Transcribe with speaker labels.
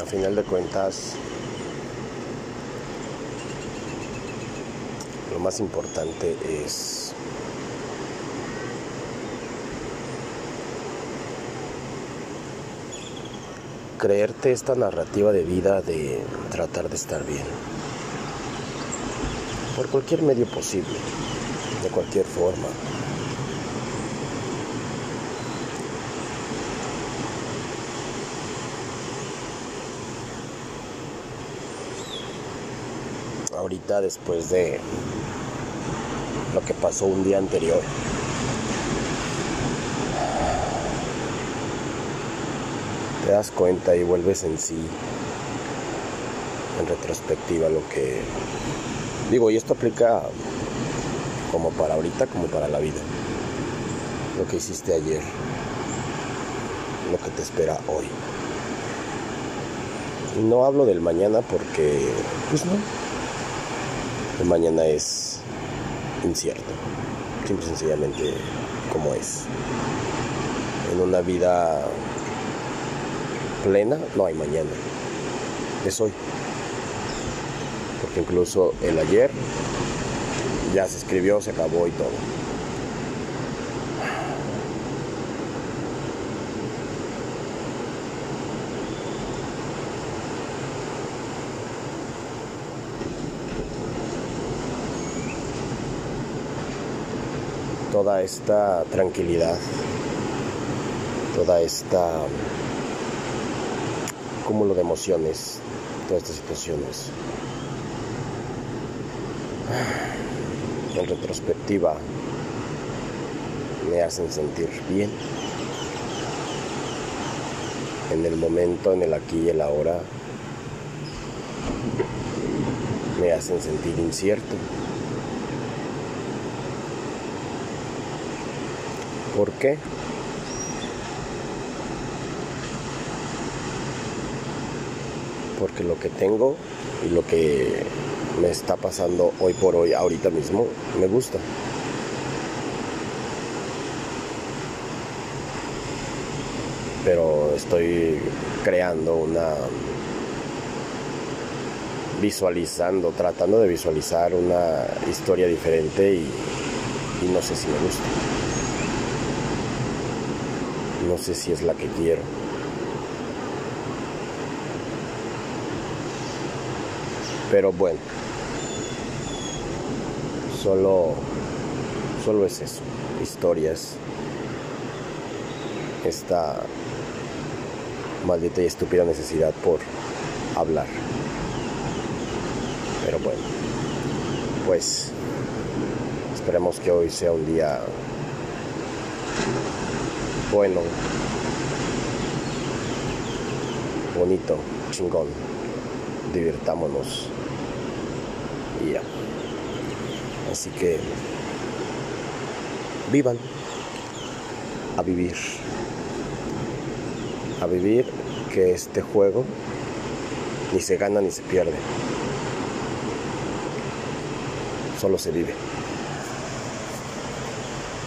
Speaker 1: A final de cuentas, lo más importante es creerte esta narrativa de vida de tratar de estar bien. Por cualquier medio posible, de cualquier forma. Ahorita después de lo que pasó un día anterior. Te das cuenta y vuelves en sí, en retrospectiva, lo que digo, y esto aplica como para ahorita como para la vida. Lo que hiciste ayer, lo que te espera hoy. Y no hablo del mañana porque, pues no, el mañana es incierto, simple y sencillamente como es. En una vida plena no hay mañana, es hoy. Porque incluso el ayer ya se escribió, se acabó y todo. Toda esta tranquilidad, toda esta cúmulo de emociones, todas estas situaciones. En retrospectiva me hacen sentir bien. En el momento, en el aquí y el ahora, me hacen sentir incierto. ¿Por qué? Porque lo que tengo y lo que me está pasando hoy por hoy, ahorita mismo, me gusta. Pero estoy creando una visualizando, tratando de visualizar una historia diferente y, y no sé si me gusta no sé si es la que quiero. Pero bueno, solo, solo es eso, historias. Esta maldita y estúpida necesidad por hablar. Pero bueno, pues esperemos que hoy sea un día bueno, bonito, chingón, divirtámonos. Y ya. Así que vivan a vivir, a vivir que este juego ni se gana ni se pierde, solo se vive.